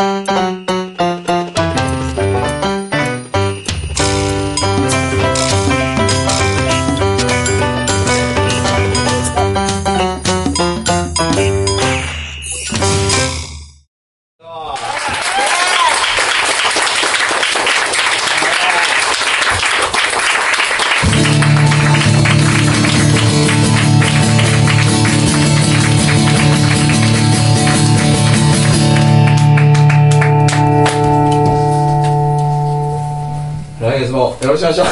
来月もよろしくお願いします。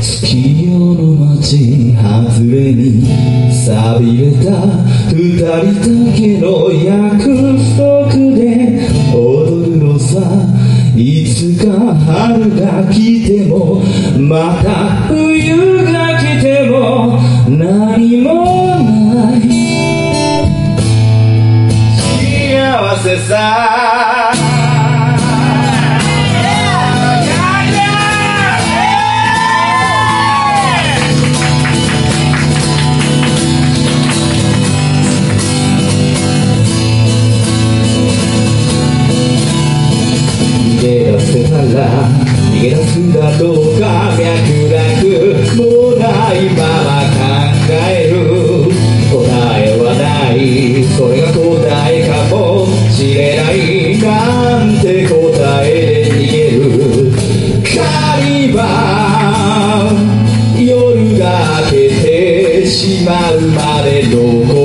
月夜の街外れに錆びれた二人だけの約束が来てもまた冬が来ても何もない。幸せさ。げ出すだろうか脈絡も。ないまま考える答えはないそれが答えかも。しれないなんて答えで逃げる狩り場夜が明けてしまうまでど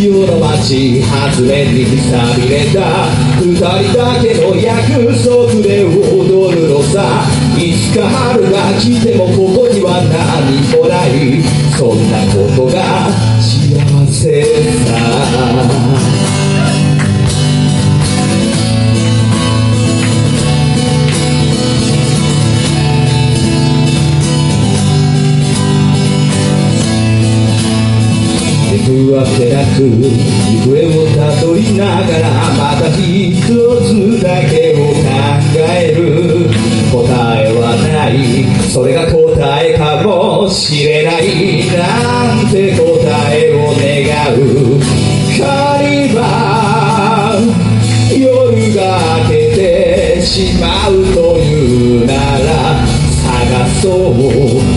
夜の街外れに錆びれた二人だけの約束で踊るのさ。いつか春が来てもここには何もない。そんなことが幸せ。わけなく行方をたどりながらまた一つだけを考える答えはない。それが答えかもしれない。なんて答えを願う狩り場夜が明けてしまうというなら探そう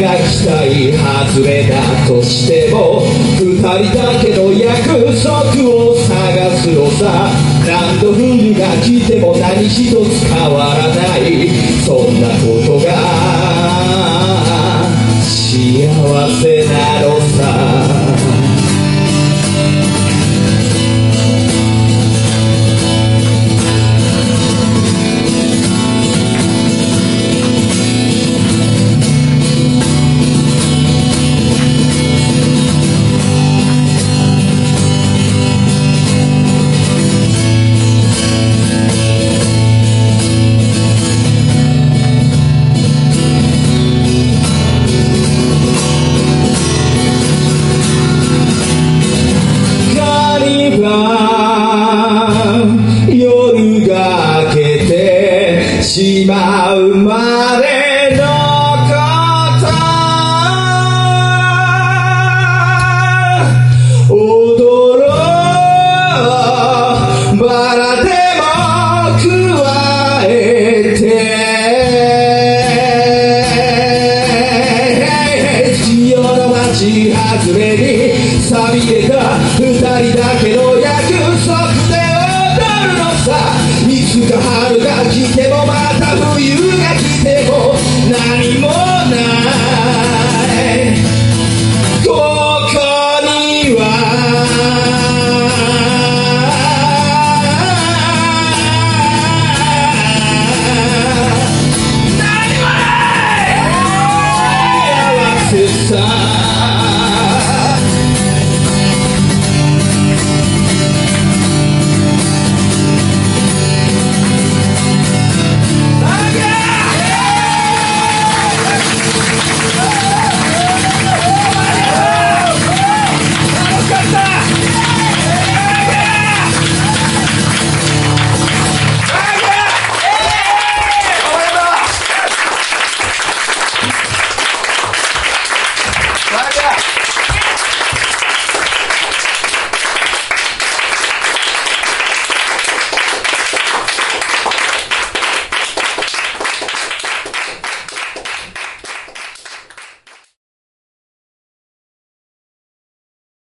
が期待外れだとしても二人だけの約束を探すのさ。何度冬が来ても何一つ変わらない。そんなことがまれのこと踊ろうバラでも加えて潮の街外れに錆びてた二人だけの約束で踊るのさいつか春が来ても